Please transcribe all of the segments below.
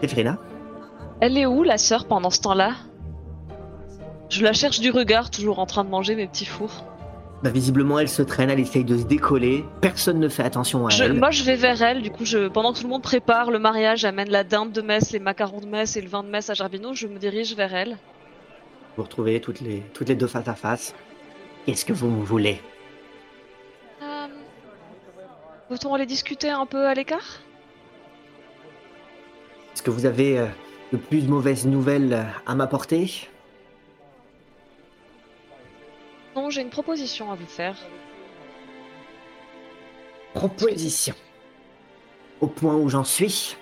Zéphirina Elle est où, la sœur, pendant ce temps-là? Je la cherche du regard, toujours en train de manger mes petits fours. bah, Visiblement, elle se traîne, elle essaye de se décoller. Personne ne fait attention à Je- elle. moi, je vais vers elle. Du coup, je, pendant que tout le monde prépare le mariage, amène la dinde de messe, les macarons de messe et le vin de messe à Gerbino, je me dirige vers elle. Vous retrouvez toutes les, toutes les deux face à face. Qu'est-ce que vous voulez? Euh, Peut-on aller discuter un peu à l'écart? Est-ce que vous avez euh, de plus mauvaises nouvelles euh, à m'apporter? Non, j'ai une proposition à vous faire. Proposition. Au point où j'en suis.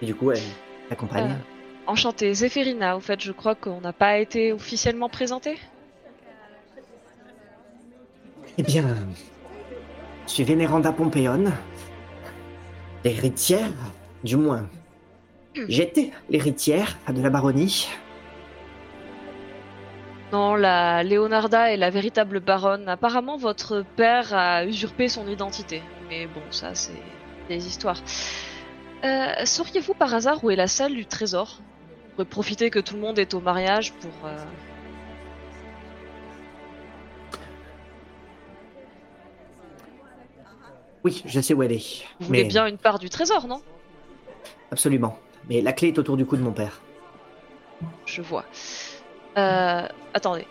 Et du coup, elle accompagne. Euh. Enchantée, Zéphirina, au fait, je crois qu'on n'a pas été officiellement présenté. Eh bien, je suis Vénéranda Pompéone, l'héritière, du moins, j'étais l'héritière de la baronnie. Non, la Leonarda est la véritable baronne. Apparemment, votre père a usurpé son identité. Mais bon, ça, c'est des histoires. Euh, Sauriez-vous par hasard où est la salle du trésor? On pourrait profiter que tout le monde est au mariage pour. euh, Oui, je sais où elle est. Vous voulez bien une part du trésor, non? Absolument. Mais la clé est autour du cou de mon père. Je vois. Euh, attendez.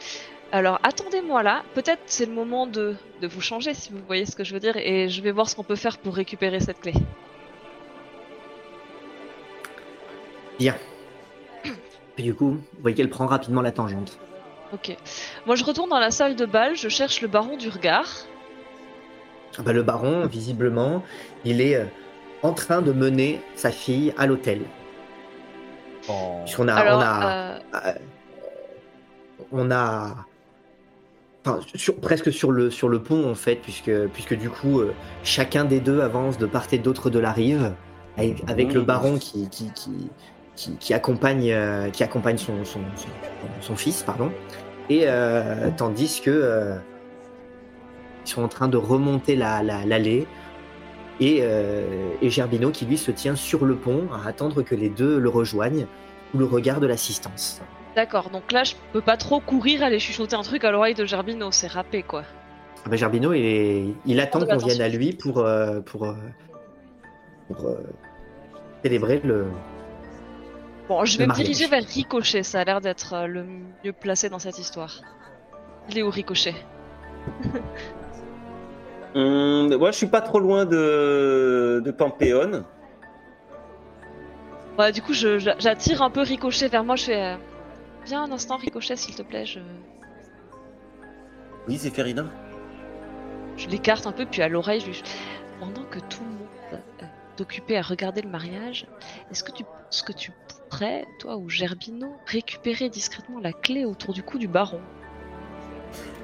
Alors, attendez-moi là. Peut-être c'est le moment de, de vous changer, si vous voyez ce que je veux dire, et je vais voir ce qu'on peut faire pour récupérer cette clé. Bien. Et du coup, vous voyez qu'elle prend rapidement la tangente. Ok. Moi, je retourne dans la salle de bal, je cherche le baron du regard. Ah bah, le baron, visiblement, il est euh, en train de mener sa fille à l'hôtel. Oh. Puisqu'on a, Alors, on a, euh, euh, on a, enfin, sur- presque sur le sur le pont en fait, puisque puisque du coup, euh, chacun des deux avance de part et d'autre de la rive, avec, avec le Mmh. baron qui qui, qui, qui, qui accompagne euh, qui accompagne son son, son, son fils, pardon, et euh, tandis que euh, ils sont en train de remonter la la- l'allée. Et, euh, et Gerbino qui lui se tient sur le pont à attendre que les deux le rejoignent sous le regard de l'assistance. D'accord, donc là, je peux pas trop courir aller chuchoter un truc à l'oreille de Gerbino, c'est râpé quoi. Ah bah, Gerbino, il, est- il attend qu'on vienne à lui pour, euh, pour, euh, pour euh, célébrer le. Bon, je vais me diriger vers Ricochet, ça a l'air d'être le mieux placé dans cette histoire. Il est où Ricochet? Hum, moi, je suis pas trop loin de, de Pampéon. Ouais, du coup, je- je- j'attire un peu Ricochet vers moi, je fais... euh, Viens un instant, Ricochet, s'il te plaît, je, Oui, Zéphirina. je l'écarte un peu, puis à l'oreille, je lui... Pendant que tout le monde euh, est occupé à regarder le mariage, est-ce que tu penses que tu pourrais, toi ou Gerbino, récupérer discrètement la clé autour du cou du baron?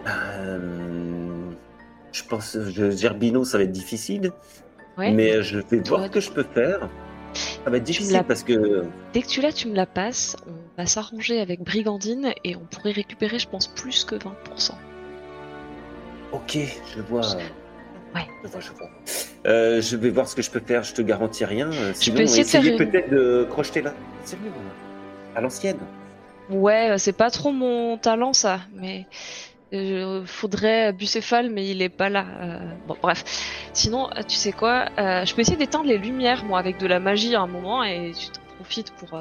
Euh, je pense, je, Gerbino, ça va être difficile, Ouais mais je vais voir ce que je peux faire. Ça va être difficile parce que Dès que tu l'as, tu me la passes, on va s'arranger avec Brigandine et on pourrait récupérer, je pense, plus que 20%. Ok, je vois. Ouais. Je vois, je vois. Euh, je vais voir ce que je peux faire, je te garantis rien. Euh, Sinon, peux essayer de faire essayer une- peut-être de crocheter là. Sérieux À l'ancienne. Ouais, euh, c'est pas trop mon talent ça, mais euh, faudrait Bucéphale, mais il est pas là. euh, Bon, bref. Sinon, euh, tu sais quoi euh, Je peux essayer d'éteindre les lumières, moi, avec de la magie à un moment, et tu t'en profites pour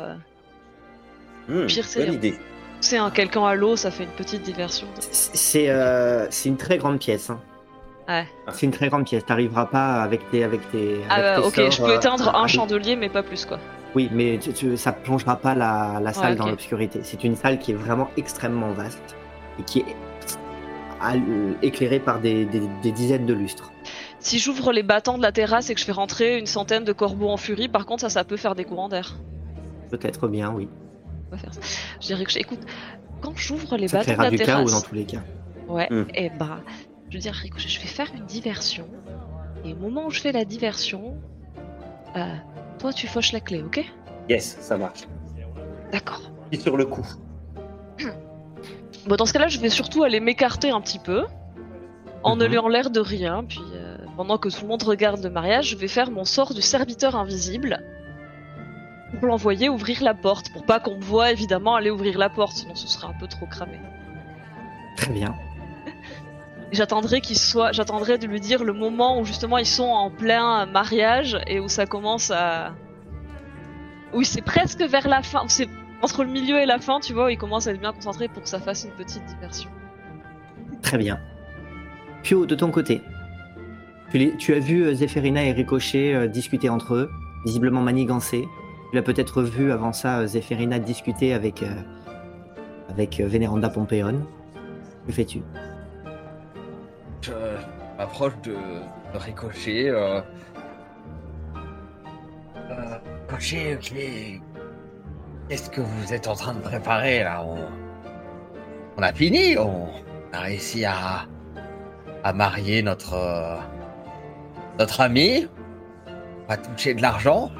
Pire, c'est- bonne idée. pousser un quelqu'un à l'eau, ça fait une petite diversion. C'est euh, c'est une très grande pièce. hein. Ouais. C'est une très grande pièce. T'arriveras pas avec tes avec tes. Ah, avec bah, tes ok, sorts, je peux éteindre un chandelier, mais pas plus, quoi. Oui, mais tu, tu- ça plongera pas la, la salle Ouais, dans l'obscurité. C'est une salle qui est vraiment extrêmement vaste et qui est à- éclairée par des, des- des dizaines de lustres. Si j'ouvre les battants de la terrasse et que je fais rentrer une centaine de corbeaux en furie, par contre, ça, ça peut faire des courants d'air. Peut-être bien, oui. On va faire ça. Je dirais que, je- écoute, quand j'ouvre les Ça battants de la du terrasse, dans tous les cas. Ouais, Hmm. et bah, je veux dire, Ricochet, je vais faire une diversion. Et au moment où je fais la diversion, euh, toi, tu fauches la clé, ok? Yes, ça marche. D'accord. Puis sur le coup. Bon, dans ce cas-là, je vais surtout aller m'écarter un petit peu, en ne lui en l'air de rien. Puis, euh, pendant que tout le monde regarde le mariage, je vais faire mon sort du serviteur invisible. pour l'envoyer ouvrir la porte, pour pas qu'on me voit évidemment aller ouvrir la porte, sinon ce serait un peu trop cramé. Très bien. J'attendrai qu'il soit, j'attendrai de lui dire le moment où justement ils sont en plein mariage et où ça commence à, oui c'est presque vers la fin, c'est entre le milieu et la fin, tu vois, où il commence à être bien concentré pour que ça fasse une petite diversion. Très bien. Pio, de ton côté, tu, les- tu as vu euh, Zéphérina et Ricochet euh, discuter entre eux, visiblement manigancés. Tu l'as peut-être vu avant ça, euh, Zéphérina discuter avec, euh, avec euh, Vénéranda Pompéon. Que fais-tu? Je m'approche de, de Ricochet. Euh... Euh, Ricochet, ok. Qu'est-ce que vous êtes en train de préparer là? On... on a fini On a réussi à, à marier notre, euh, notre ami On va toucher de l'argent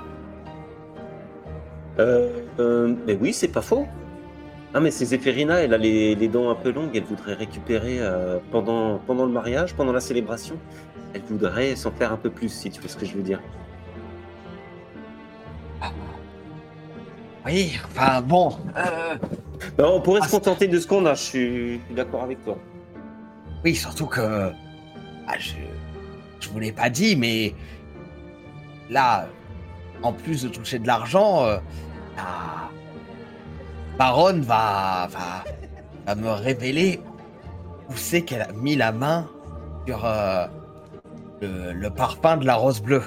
Euh, euh, mais oui, c'est pas faux. Ah, mais c'est Zéphérina, elle a les, les dents un peu longues, elle voudrait récupérer euh, pendant, pendant le mariage, pendant la célébration. Elle voudrait s'en faire un peu plus, si tu vois ce que je veux dire. Oui, enfin bon. euh, Ben, on pourrait Ah, se contenter de ce qu'on a, je suis, d'accord avec toi. Oui, surtout que. ah, je. Je vous l'ai pas dit, mais. Là, en plus de toucher de l'argent, euh, la baronne va, va. va me révéler où c'est qu'elle a mis la main sur euh, le, le parfum de la rose bleue.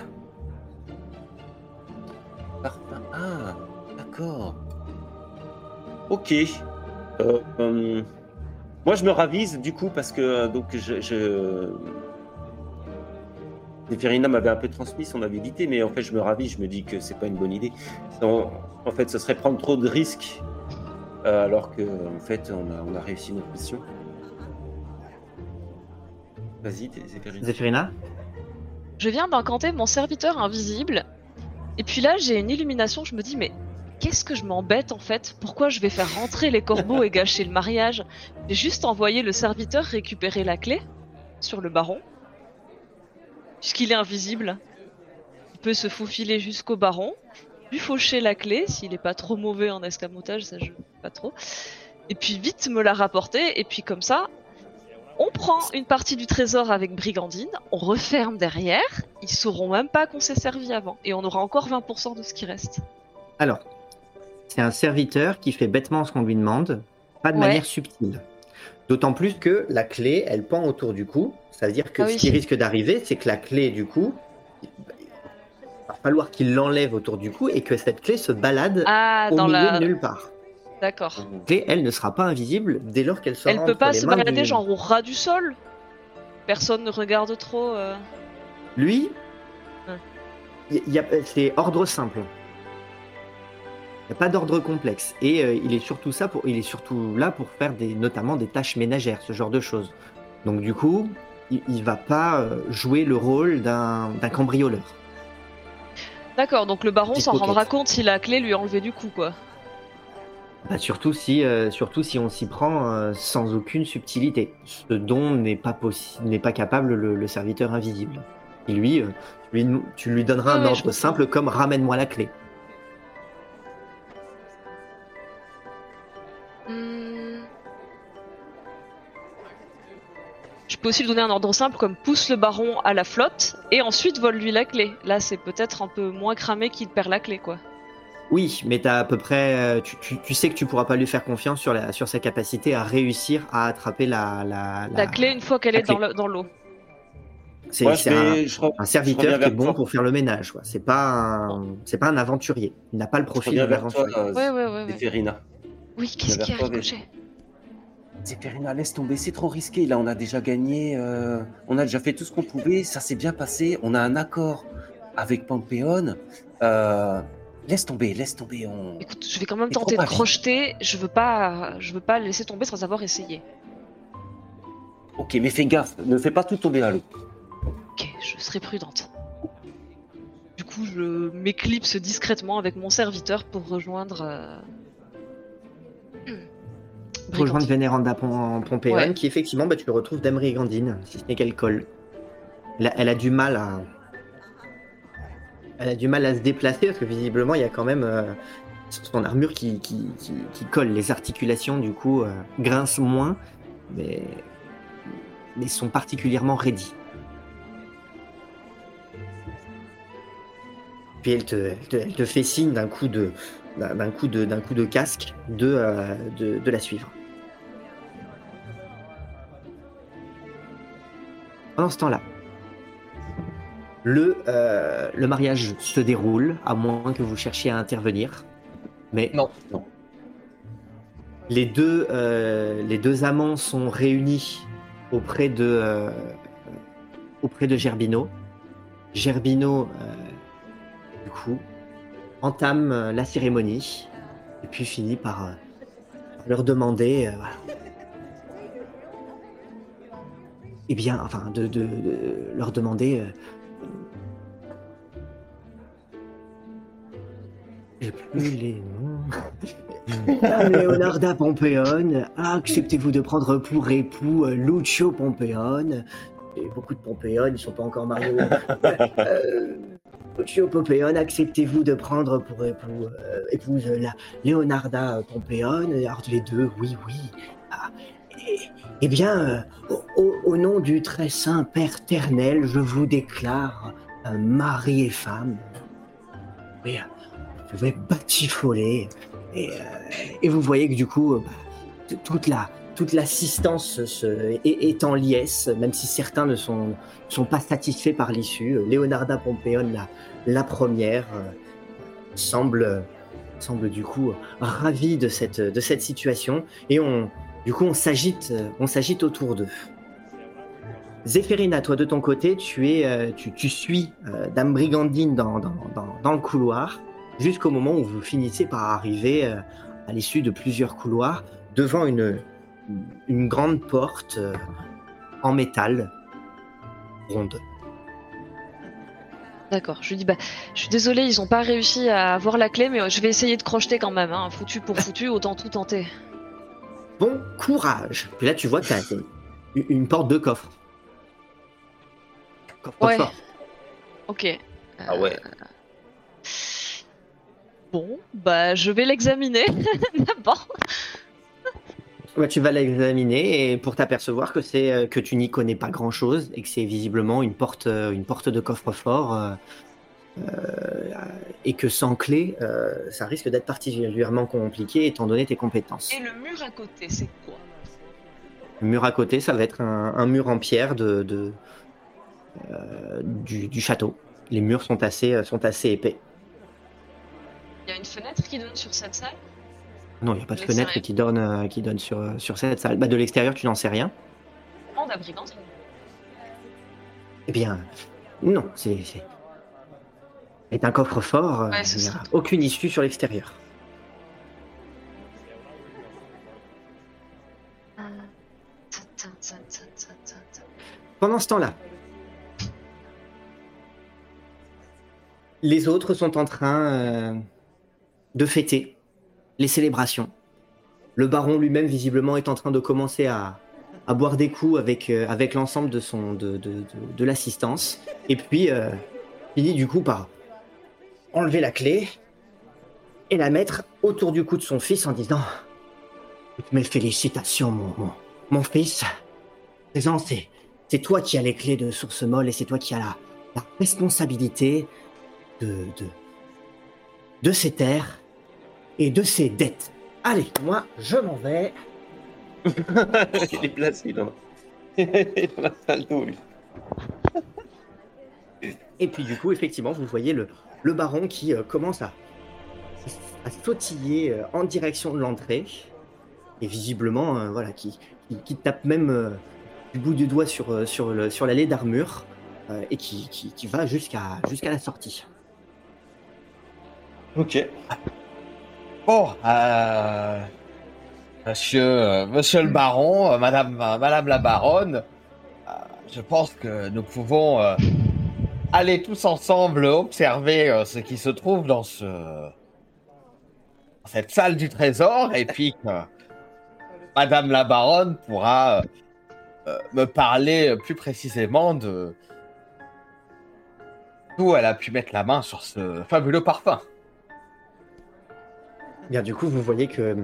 D'accord. Ok. Euh, euh, moi, je me ravise du coup parce que euh, donc je. m'avait un peu transmis son avidité, mais en fait, je me ravise. Je me dis que c'est pas une bonne idée. En, en fait, ce serait prendre trop de risques, euh, alors que en fait, on a, on a réussi notre mission. Vas-y, Zéphérina. Zéphérina Je viens d'incanter mon serviteur invisible. Et puis là, j'ai une illumination. Je me dis, mais qu'est-ce que je m'embête en fait? Pourquoi je vais faire rentrer les corbeaux et gâcher le mariage? J'ai juste envoyé le serviteur récupérer la clé sur le baron. Puisqu'il est invisible, il peut se faufiler jusqu'au baron, lui faucher la clé s'il est pas trop mauvais en escamotage, ça je pas trop. Et puis vite me la rapporter. Et puis comme ça, on prend une partie du trésor avec Brigandine, on referme derrière, ils sauront même pas qu'on s'est servi avant, et on aura encore 20% de ce qui reste. Alors, c'est un serviteur qui fait bêtement ce qu'on lui demande, pas de Ouais. manière subtile. D'autant plus que la clé, elle pend autour du cou. Ça veut dire que Ah ce qui risque d'arriver, c'est que la clé, du coup, il va falloir qu'il l'enlève autour du cou et que cette clé se balade Ah, au dans milieu la. de nulle part. D'accord. La clé, elle ne sera pas invisible dès lors qu'elle sera Elle peut pas se balader du- genre au ras du sol Personne ne regarde trop. euh. Lui, Hein. il y a- c'est ordre simple. Il n'y a pas d'ordre complexe. Et euh, il est surtout ça pour, il est surtout là pour faire des, notamment des tâches ménagères, ce genre de choses. Donc du coup, il, il va pas euh, jouer le rôle d'un d'un cambrioleur. D'accord, donc le baron s'en rendra compte si la clé lui est enlevée du coup, quoi. Bah, surtout si, euh, surtout si on s'y prend euh, sans aucune subtilité. Ce dont n'est pas possible, n'est pas capable le, le serviteur invisible. Et lui, euh, tu lui, tu lui donneras Ouais, un ordre simple comme ramène-moi la clé. Je peux aussi lui donner un ordre simple comme pousse le baron à la flotte et ensuite vole-lui la clé. Là, c'est peut-être un peu moins cramé qu'il perd la clé, quoi. Oui, mais t'as à peu près, euh, tu, tu- tu sais que tu pourras pas lui faire confiance sur, la, sur sa capacité à réussir à attraper la, la, La clé une fois qu'elle est dans clé. le- dans l'eau. C'est un, serviteur qui est bon toi. pour faire le ménage. quoi. C'est pas un, c'est pas un aventurier. Il n'a pas le profil reviens d'un vers toi, aventurier. euh, Ouais. Oui, qu'est-ce qu'il y a, Zéphérina, laisse tomber, c'est trop risqué. Là, on a déjà gagné, euh, on a déjà fait tout ce qu'on pouvait, ça s'est bien passé. On a un accord avec Pampéon. Euh, laisse tomber, laisse tomber. On... Écoute, je vais quand même tenter de crocheter. Je veux pas, je veux pas laisser tomber sans avoir essayé. Ok, mais fais gaffe, ne fais pas tout tomber à l'eau. Ok, je serai prudente. Du coup, je m'éclipse discrètement avec mon serviteur pour rejoindre. euh, Pour rejoindre. Vénéranda Pom- Pompéon, Ouais. qui effectivement, bah, tu le retrouves d'Emery Gandine, si ce n'est qu'elle colle. Elle a, elle a du mal à, elle a du mal à se déplacer parce que visiblement il y a quand même euh, son armure qui, qui, qui, qui colle. Les articulations du coup euh, grincent moins, mais, mais sont particulièrement raidies. Puis elle te, elle te, elle te fait signe d'un coup de d'un d'un coup de d'un coup de casque de, euh, de, de la suivre. Pendant ce temps-là, le, euh, le mariage se déroule, à moins que vous cherchiez à intervenir. Mais Non, non. les deux, euh, les deux amants sont réunis auprès de, euh, auprès de Gerbino. Gerbino, du coup, entame la cérémonie et puis finit par leur demander, eh bien, enfin, de, de- de leur demander. euh, J'ai plus les noms. Leonarda Pompeone, acceptez-vous de prendre pour époux euh, Lucio Pompeone Et beaucoup de Pompeone, ils sont pas encore mariés. Euh, Lucio Pompeone, acceptez-vous de prendre pour époux, euh, épouse la Leonarda Pompeone Alors les deux, oui, oui. Ah, eh, eh bien, euh, au, nom du très saint Père ternel, je vous déclare euh, mari et femme. Oui, vous pouvez batifoler. Et, euh, et vous voyez que du coup, euh, toute la toute l'assistance est, en liesse, même si certains ne sont, sont pas satisfaits par l'issue. Leonarda Pompeone, la, la première, euh, semble, semble du coup ravie de cette, de cette situation. Et on, du coup, on s'agite, on s'agite autour d'eux. Zéphérina, toi de ton côté, tu, es, euh, tu, tu suis euh, Dame Brigandine dans, dans, dans, dans le couloir jusqu'au moment où vous finissez par arriver euh, à l'issue de plusieurs couloirs devant une, une grande porte en métal ronde. D'accord, je lui dis bah, je suis désolé, ils ont pas réussi à avoir la clé, mais je vais essayer de crocheter quand même. Hein. Foutu pour foutu, autant tout tenter. Bon courage Puis là, tu vois que t'as une porte de coffre. Ouais. fort. Ok. Ah ouais. Bon, bah je vais l'examiner d'abord. Ouais, tu vas l'examiner et pour t'apercevoir que c'est euh, que tu n'y connais pas grand chose et que c'est visiblement une porte euh, une porte de coffre-fort euh, euh, et que sans clé euh, ça risque d'être particulièrement compliqué étant donné tes compétences. Et le mur à côté, c'est quoi? Le mur à côté, ça va être un, un mur en pierre de, de euh, du, du château. Les murs sont assez euh, sont assez épais. Il y a une fenêtre qui donne sur cette salle? Non, il n'y a pas de fenêtre qui donne euh, qui donne sur sur cette salle. Bah, de l'extérieur, tu n'en sais rien. À Brigandine. Eh bien, non, c'est. C'est un coffre-fort, euh, Ouais, il n'y a aucune issue sur l'extérieur. Pendant ce temps-là, les autres sont en train euh, de fêter les célébrations. Le baron lui-même, visiblement, est en train de commencer à, boire des coups avec, euh, l'ensemble de, l'assistance. Et puis, euh, finit du coup par enlever la clé et la mettre autour du cou de son fils en disant mes félicitations, mon, mon, fils. Présent, c'est toi qui as les clés de Source Molle et c'est toi qui as la, la responsabilité de, de, de ces terres et de ces dettes. Allez, moi, je m'en vais. Il est placé dans, dans la salle d'eau, lui. Et puis du coup, effectivement, vous voyez le, le baron qui euh, commence à, à sautiller euh, en direction de l'entrée. Et visiblement, euh, voilà, qui, qui, qui tape même du bout du doigt sur, sur, le, sur l'allée d'armure et qui, qui, qui va jusqu'à jusqu'à la sortie. Ok. Bon, euh, monsieur, euh, monsieur le baron, euh, madame, madame la baronne, je pense que nous pouvons aller tous ensemble observer ce qui se trouve dans ce, dans cette salle du trésor et puis madame la baronne pourra me parler plus précisément de, D'où elle a pu mettre la main sur ce fabuleux parfum. Bien, du coup, vous voyez que euh,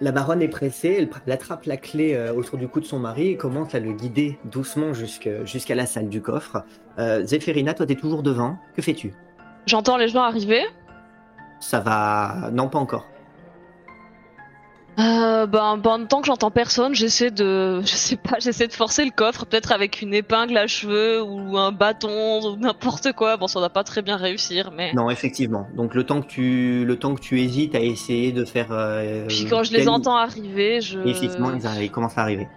la baronne est pressée, elle, attrape la clé euh, autour du cou de son mari et commence à le guider doucement jusqu'à la salle du coffre. Euh, Zéphérina, toi, t'es toujours devant. Que fais-tu? J'entends les gens arriver. Ça va. Non, pas encore. Euh, ben, pendant tant que j'entends personne, j'essaie de, je sais pas, j'essaie de forcer le coffre, peut-être avec une épingle à cheveux ou un bâton ou n'importe quoi. Bon, ça va pas très bien réussir, mais. Non, effectivement. Donc, le temps que tu, le temps que tu hésites à essayer de faire. euh, Puis quand je les entends arriver, je. Effectivement, ils, arrivent- ils commencent à arriver.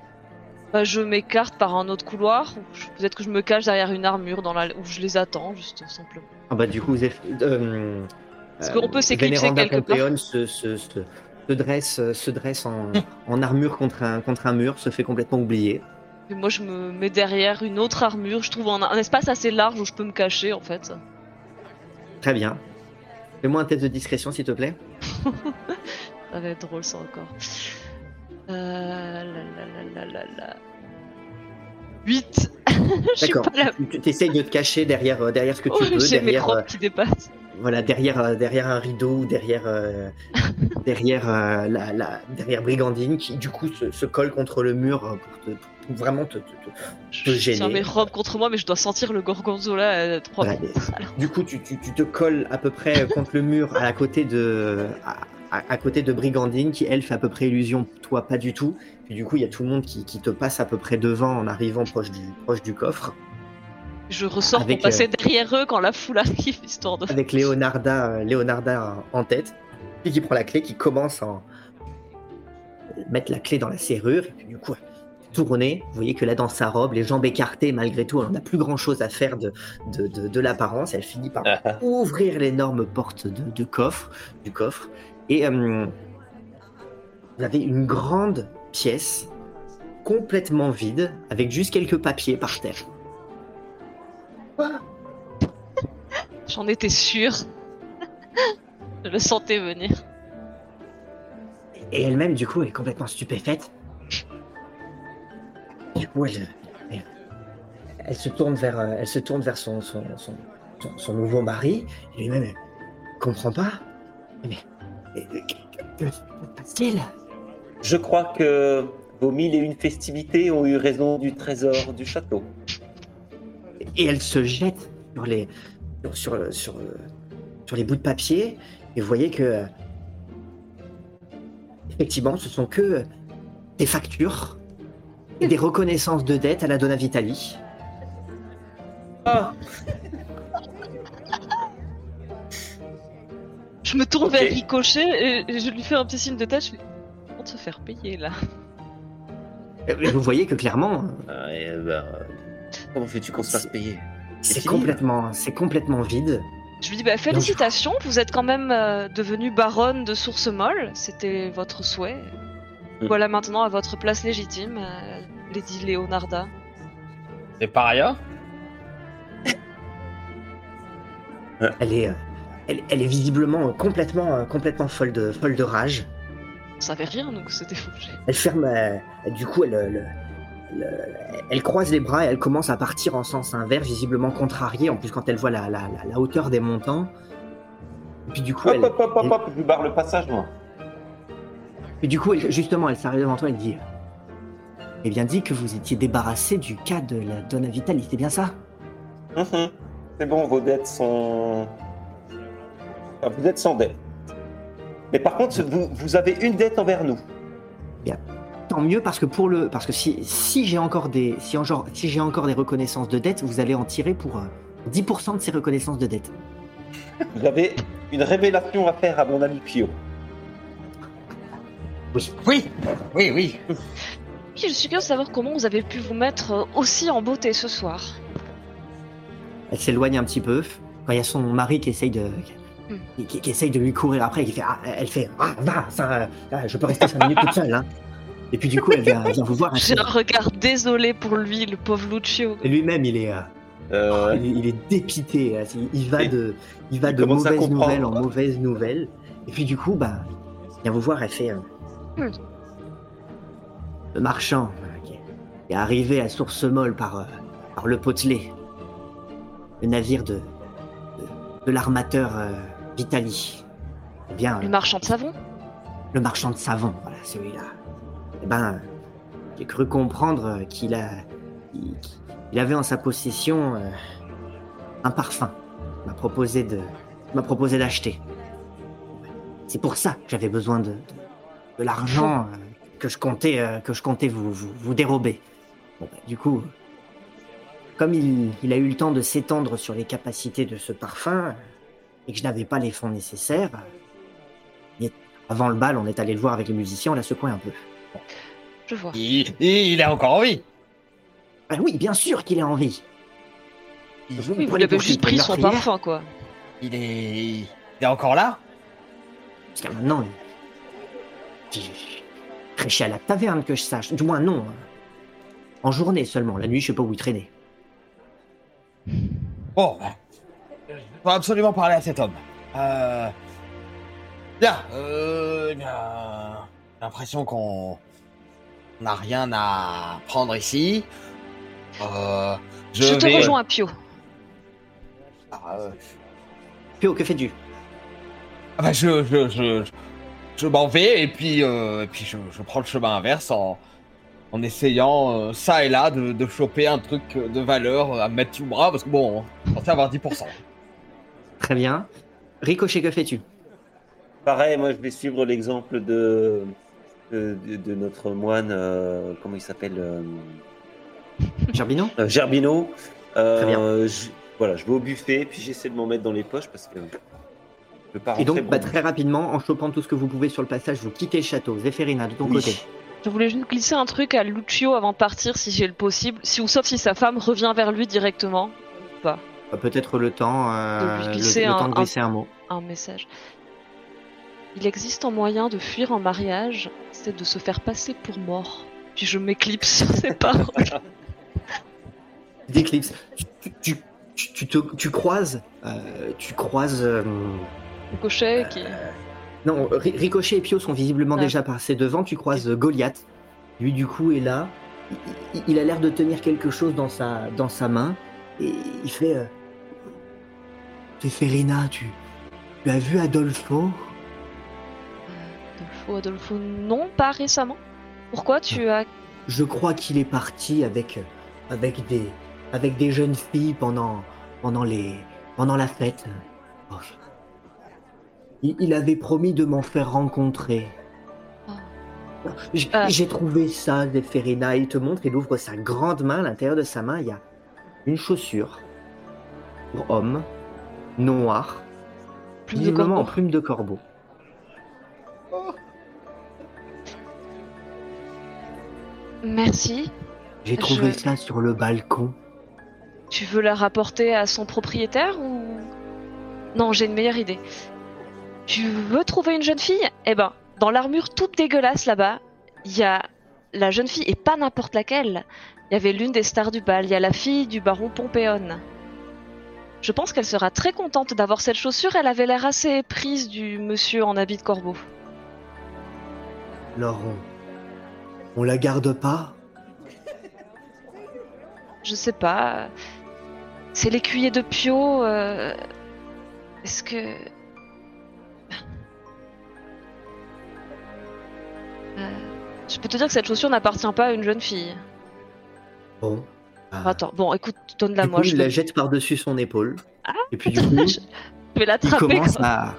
Bah, je m'écarte par un autre couloir. Peut-être que je me cache derrière une armure dans la... où je les attends, juste simplement. Ah bah, du coup, euh, Est-ce euh, qu'on peut s'éclipser Vénéranda quelque part Pompéon se, se, se, se dresse, se dresse en, en armure contre un, contre un mur, se fait complètement oublier. Et moi, je me mets derrière une autre armure. Je trouve un, un espace assez large où je peux me cacher, en fait. Très bien. Fais-moi un test de discrétion, s'il te plaît. Ça va être drôle, ça encore. Euh... La, la, la, la, la, la. 8 Je suis D'accord. pas là. Tu essayes de te cacher derrière, euh, derrière ce que tu Oh, peux, J'ai derrière, euh, qui dépassent. Voilà, derrière, euh, derrière un rideau ou derrière, euh, derrière, euh, la, la- derrière Brigandine qui du coup se, se colle contre le mur pour, te, pour vraiment te, te- te- Je te tiens gêner. mes robes contre moi, mais je dois sentir le gorgonzola à 3 Voilà, minutes. Alors, Du coup, tu, tu- tu te colles à peu près contre le mur à côté de, à, à- à côté de Brigandine, qui elle fait à peu près illusion, toi pas du tout. Puis du coup, il y a tout le monde qui, qui te passe à peu près devant en arrivant proche du, proche du coffre, je ressors Avec, pour passer derrière eux quand la foule arrive, histoire de. avec Leonarda, euh, Leonarda en tête, puis qui prend la clé, qui commence à en- mettre la clé dans la serrure, et puis du coup, tourner. Vous voyez que là, dans sa robe, les jambes écartées, malgré tout, elle n'a plus grand chose à faire de, de, de- de l'apparence. Elle finit par ouvrir l'énorme porte de, de coffre, du coffre. Et euh, vous avez une grande pièce complètement vide, avec juste quelques papiers par terre. J'en étais sûre. je le sentais venir. Et elle-même, du coup, est complètement stupéfaite. Du coup, elle, elle, elle se tourne vers, euh, elle se tourne vers son, son, son, son- son nouveau mari. Et lui-même, elle comprend pas. Mais, que se passe-t-il? Je crois que vos mille et une festivités ont eu raison du trésor du château. Et elle se jette sur les, sur, sur, sur, sur les bouts de papier. Et vous voyez que, effectivement, ce sont que des factures et des reconnaissances de dettes à la Donna Vitali. Ah, Je me tourne Ok. vers Ricochet et et je lui fais un petit signe de tête. Je lui dis te faire payer là Et Vous voyez que clairement, Ah, et ben, comment fais-tu qu'on se fasse payer c'est complètement, c'est complètement vide. Je lui dis bah, Félicitations, vous êtes quand même euh, devenue baronne de Source Molle. C'était votre souhait. Mm. Voilà maintenant à votre place légitime, euh, Lady Leonarda. C'est pas rien. Elle est, euh, elle, elle est visiblement complètement, euh, complètement folle de, folle de rage. On savait rien donc c'était fou. Elle ferme, euh, du coup, elle, euh, le- le- elle croise les bras et elle commence à partir en sens inverse, visiblement contrariée. En plus, quand elle voit la, la, la- la hauteur des montants. Et puis du coup, Hop, elle, hop, hop, hop, je barre le passage, moi. et du coup, elle- justement, elle s'arrête devant toi. Elle dit "Eh bien, dit que vous étiez débarrassé du cas de la Donna Vitali, c'est bien ça? Mhm. C'est bon, vos dettes sont. Enfin, vous êtes sans dette. Mais par contre, vous, vous avez une dette envers nous. Mieux parce que pour le, parce que si, si j'ai encore des, si, en genre, si j'ai encore des reconnaissances de dette, vous allez en tirer pour euh, 10% de ces reconnaissances de dette. Vous avez une révélation à faire à mon ami Pio. Oui. Oui, oui, je suis curieuse de savoir comment vous avez pu vous mettre euh, aussi en beauté ce soir. Elle s'éloigne un petit peu. Quand il y a son mari qui essaye de, qui, qui- qui essaye de lui courir après, qui fait, ah, elle fait, ah, va, ça, euh, ah, je peux rester 5 minutes toute seule. Hein. Et puis du coup, elle vient, elle vient vous voir. elle J'ai un regard désolé pour lui, le pauvre Lucio. Et lui-même, il est, euh, Euh, il, est- il est dépité. euh, Il, va de, il va il de comprendre. nouvelles en mauvaises nouvelles. Et puis du coup, bah, il vient vous voir. Elle fait, euh, Hmm. le marchand qui est- arrivé à Source Molle par, euh, par le Potelet, le navire de, de l'armateur euh, Vitali. Eh bien, Le marchand de savon? le marchand de savon, voilà, celui-là. Eh ben, j'ai cru comprendre qu'il avait en sa possession euh, un parfum. M'a proposé de, m'a proposé d'acheter. C'est pour ça que j'avais besoin de, de, l'argent euh, que je comptais, euh, que je comptais vous, vous, vous dérober. Bah, du coup, comme il, a eu le temps de s'étendre sur les capacités de ce parfum et que je n'avais pas les fonds nécessaires, avant le bal, on est allé le voir avec les musiciens, on l'a secoué un peu. Je vois. Il, il est encore en vie. Ah oui, bien sûr qu'il a envie. Il, Vous Oui, vous l'avez juste pris son parfum, quoi. il est, il est encore là? Parce que maintenant, il... prêché à la taverne que je sache. Du moins, non. En journée seulement. La nuit, je sais pas où il traînait. Bon, ben, je dois absolument parler à cet homme. Euh... Bien, euh, bien, l'impression qu'on n'a rien à prendre ici. Euh, je, Je, te vais... rejoins, Pio. Ah, euh, Pio, que fais-tu? Ah bah, je, je, je, je, je m'en vais et puis, euh, et puis je, je prends le chemin inverse en, en essayant euh, ça et là de, de choper un truc de valeur à mettre sous le bras parce que bon, on pensait avoir 10%. Très bien. Ricochet, que fais-tu? Pareil, moi je vais suivre l'exemple de, de, de- notre moine, euh, comment il s'appelle euh, Gerbino euh, Gerbino. Euh, Très bien. je- voilà, je vais au buffet, puis j'essaie de m'en mettre dans les poches parce que je peux pas Et donc, bah, très rapidement, en chopant tout ce que vous pouvez sur le passage, vous quittez le château. Zéphérina, de ton Oui. côté. Je voulais juste glisser un truc à Lucio avant de partir, si j'ai le possible. Si ou sauf si sa femme revient vers lui directement. Euh, Peut-être le temps, euh, De lui glisser le un- temps de glisser un mot. Un message. Il existe un moyen de fuir un mariage, c'est de se faire passer pour mort. Puis je m'éclipse sur ses paroles. D'éclipse. Tu, tu, tu, tu te- tu croises, euh, tu croises. euh, Le cochet qui. Non, Ri- Ricochet et Pio sont visiblement Ah. déjà passés devant. Tu croises euh, Goliath. Lui, du coup, est là. Il, a l'air de tenir quelque chose dans sa, dans sa main. Et il fait. Euh, Zéphérina, tu, tu as vu Adolfo? Adolfo, Adolfo, non, pas récemment. Pourquoi tu as. Je crois qu'il est parti avec, avec, des, avec des jeunes filles pendant, pendant, les, pendant la fête. Oh. Il, il avait promis de m'en faire rencontrer. Oh. J- Ah. J'ai trouvé ça, Zéphérina. Il te montre, il ouvre sa grande main. À l'intérieur de sa main, il y a une chaussure pour homme, noire, visiblement en plume de corbeau. Merci. J'ai trouvé Je- ça sur le balcon. Tu veux la rapporter à son propriétaire ou? Non, j'ai une meilleure idée. Tu veux trouver une jeune fille? Eh ben, dans l'armure toute dégueulasse là-bas, il y a la jeune fille et pas n'importe laquelle. Il y avait l'une des stars du bal, il y a la fille du baron Pompéon. Je pense qu'elle sera très contente d'avoir cette chaussure, elle avait l'air assez prise du monsieur en habit de corbeau. Alors, on, la garde pas? Je sais pas. C'est l'écuyer de Pio. euh, Est-ce que. Euh, Je peux te dire que cette chaussure n'appartient pas à une jeune fille. Bon. Ah. Attends, bon, écoute, donne-la moi. coup, Je, il la jette par-dessus son épaule. Ah, et puis du coup, je vais il l'attraper. commence, quoi. à,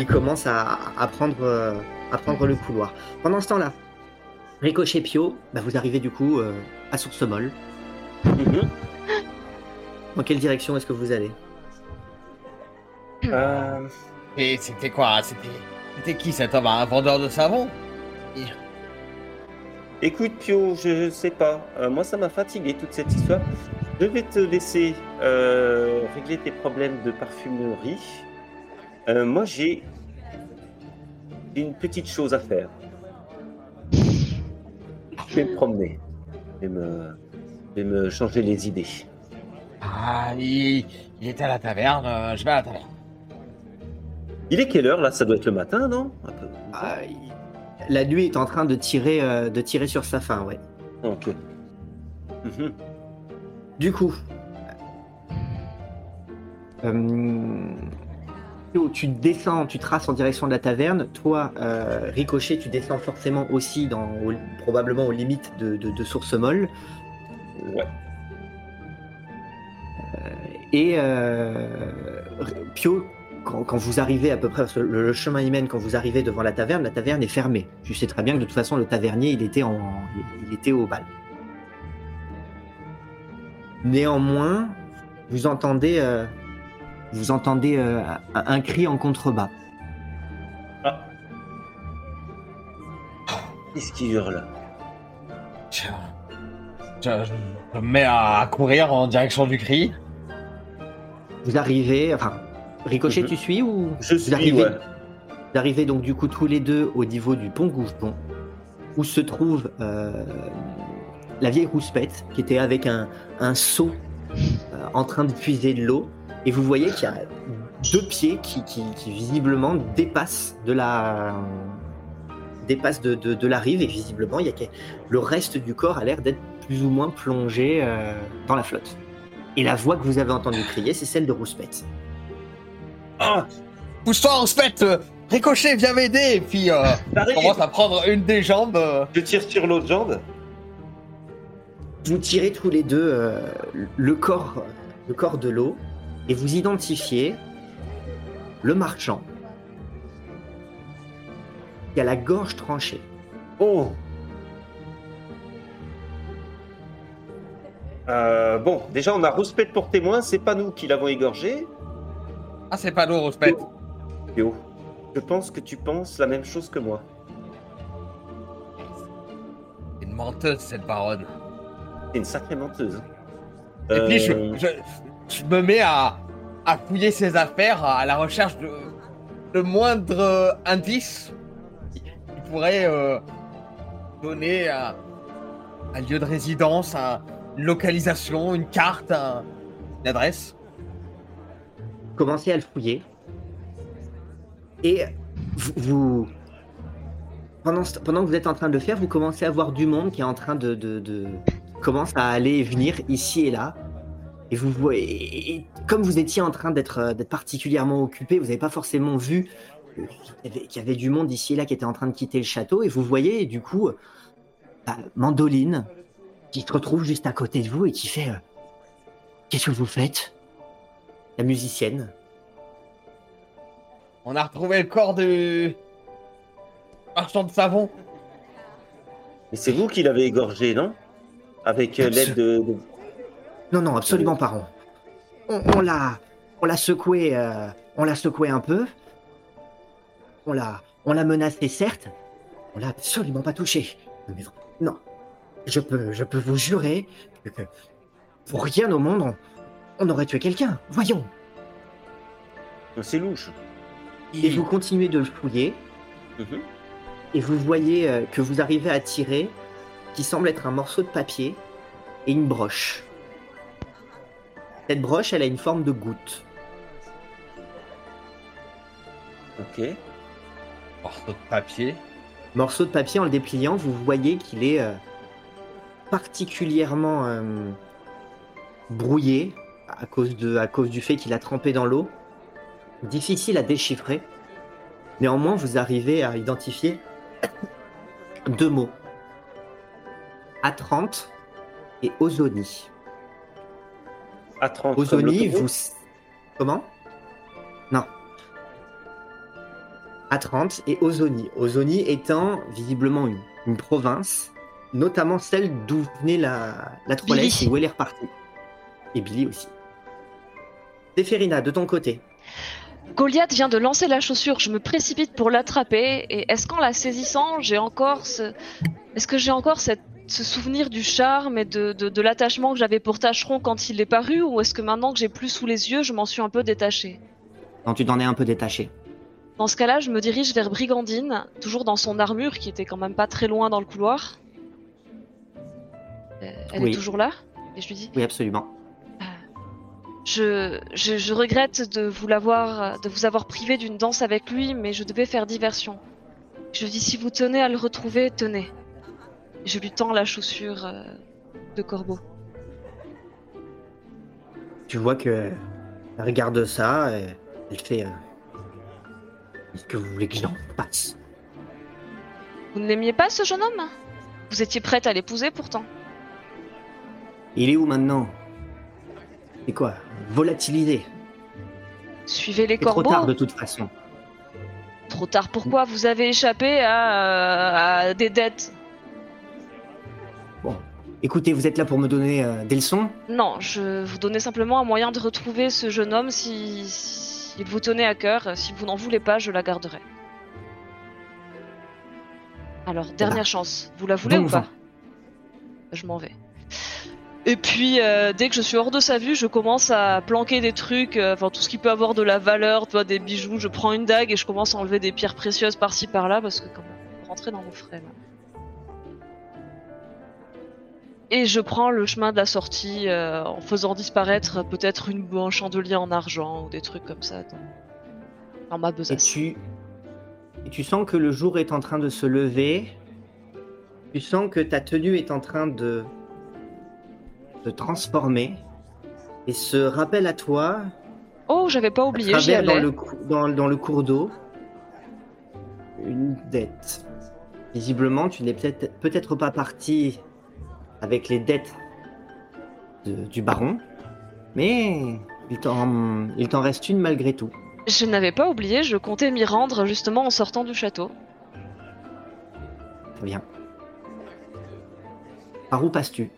il commence à, à prendre, euh, à prendre le couloir. Pendant ce temps-là, Ricochet Pio, bah, vous arrivez du coup euh, à Source Molle. Mhm. Dans quelle direction est-ce que vous allez? Euh, Et c'était quoi? C'était c'était qui cet homme? Un vendeur de savon? Écoute, Pio, je sais pas. Euh, moi, ça m'a fatigué toute cette histoire. Je vais te laisser euh, régler tes problèmes de parfumerie. Euh, moi, j'ai une petite chose à faire. Je vais me promener. Je vais me, je vais me changer les idées. Ah, il, il était à la taverne. euh, je vais à la taverne. Il est quelle heure là? Ça doit être le matin, non? Un peu. Ah, il- La nuit est en train de tirer, euh, de tirer sur sa fin, ouais. Ok. Mhm. Du coup, euh, Théo, tu descends, tu traces en direction de la taverne. Toi, euh, Ricochet, tu descends forcément aussi, dans, au- probablement aux limites de, de, de Source Molle. Ouais. Et euh, Pio, quand, quand vous arrivez à peu près, parce que le, le chemin y mène, quand vous arrivez devant la taverne, la taverne est fermée. Tu sais très bien que de toute façon, le tavernier, il était, en, il était au bal. Néanmoins, vous entendez, euh, vous entendez euh, un, un cri en contrebas. Qu'est-ce qui hurle? Je, je- je me mets à courir en direction du cri. Vous arrivez, enfin, Ricochet, tu suis ou Je vous suis, arrivez, ouais. vous arrivez donc du coup tous les deux au niveau du pont Gouffon, où se trouve euh, la vieille rouspette qui était avec un, un seau euh, en train de puiser de l'eau, et vous voyez qu'il y a deux pieds qui, qui- qui visiblement dépassent de la dépassent de, de- de la rive et visiblement il y a que- le reste du corps a l'air d'être plus ou moins plongé euh, dans la flotte. Et la voix que vous avez entendue crier, c'est celle de Rouspette. Ah, Pousse-toi, euh, Ricochet, viens m'aider Et puis, euh, on commence à prendre une des jambes. euh, Je tire sur l'autre jambe. Vous tirez tous les deux euh, le, corps, le corps de l'eau et vous identifiez le marchand qui a la gorge tranchée. Oh Euh, bon, déjà on a Rouspette pour témoin, c'est pas nous qui l'avons égorgé. Ah, c'est pas se pète. Yo, je pense que tu penses la même chose que moi. C'est une menteuse, cette baronne. C'est une sacrée menteuse. Et puis, je, Euh, je, je me mets à, fouiller ses affaires à la recherche de, de moindre euh, indice qui, pourrait euh, donner un, lieu de résidence, un- une localisation, une carte, un- une adresse. Commencez à le fouiller et vous, pendant, que vous êtes en train de le faire, vous commencez à voir du monde qui est en train de, de, de- commence à aller et venir ici et là. Et vous voyez, et- et comme vous étiez en train d'être euh, d'être particulièrement occupé, vous n'avez pas forcément vu euh, qu'il y, avait, du monde ici et là qui était en train de quitter le château. Et vous voyez du coup euh, bah, Mandoline qui se retrouve juste à côté de vous et qui fait euh, Qu'est-ce que vous faites? La musicienne. On a retrouvé le corps du marchand de savon. Mais c'est vous qui l'avez égorgé, non? Avec euh, l'aide de, de- Non, non, absolument pas. On, on l'a, on l'a secoué, euh, on l'a secoué un peu. On l'a, on l'a menacé, certes. On l'a absolument pas touché. Mais non, je peux, je peux vous jurer que, pour rien au monde, on, on aurait tué quelqu'un. Voyons. C'est louche. Et vous continuez de le fouiller, Mhm. et vous voyez euh, que vous arrivez à tirer, qui semble être un morceau de papier et une broche. Cette broche, elle a une forme de goutte. Ok. Morceau de papier. morceau de papier en le dépliant, vous voyez qu'il est euh, particulièrement euh, brouillé à cause, de, à cause du fait qu'il a trempé dans l'eau. Difficile à déchiffrer. Néanmoins, vous arrivez à identifier deux mots. Atrante et Ozoni. À 30 comme Ozoni, vous... Comment? Non. Atrante et Ozoni. Ozoni étant visiblement une, une province, notamment celle d'où venait la, la et où elle est repartie. Et Billy aussi. Zéphérina, de ton côté. Goliath vient de lancer la chaussure, je me précipite pour l'attraper, et est-ce qu'en la saisissant, j'ai encore ce... Est-ce que j'ai encore cette... ce souvenir du charme et de, de, de l'attachement que j'avais pour Tâcheron quand il est paru, ou est-ce que maintenant que j'ai plus sous les yeux, je m'en suis un peu détachée Non, tu t'en es un peu détaché. Dans ce cas-là, je me dirige vers Brigandine, toujours dans son armure, qui était quand même pas très loin dans le couloir. Euh, elle Oui. est toujours là? Et je lui dis Oui, absolument. Je, je, je regrette de vous l'avoir, de vous avoir privé d'une danse avec lui, mais je devais faire diversion. Je dis si vous tenez à le retrouver, tenez. Je lui tends la chaussure euh, de corbeau. Tu vois que elle regarde ça, et elle fait. euh, Est-ce que vous voulez que j'en passe Vous ne l'aimiez pas, ce jeune homme? Vous étiez prête à l'épouser pourtant. Il est où maintenant? C'est quoi Volatilité. Suivez les C'est trop corbeaux. tard de toute façon. Trop tard pourquoi Vous avez échappé à, à des dettes. Écoutez, vous êtes là pour me donner euh, des leçons Non, je vous donnais simplement un moyen de retrouver ce jeune homme si, si il vous tenait à cœur. Si vous n'en voulez pas, je la garderai. Alors, dernière chance. Vous la voulez Bon ou pas vent. Je m'en vais. Et puis, euh, dès que je suis hors de sa vue, je commence à planquer des trucs, euh, enfin tout ce qui peut avoir de la valeur, tu vois, des bijoux. Je prends une dague et je commence à enlever des pierres précieuses par-ci par-là parce que comment rentrer dans nos frais. Et je prends le chemin de la sortie euh, en faisant disparaître peut-être une, un chandelier en argent ou des trucs comme ça dans, ma et besace. tu, et tu sens que le jour est en train de se lever. Tu sens que ta tenue est en train de transformer et se rappelle à toi Oh, j'avais pas oublié, j'y dans le, cou- dans, dans le cours d'eau une dette. Visiblement, tu n'es peut-être peut-être pas parti avec les dettes de- du baron, mais il t'en il t'en reste une malgré tout. Je n'avais pas oublié, je comptais m'y rendre justement en sortant du château. Très bien. Par où passes-tu?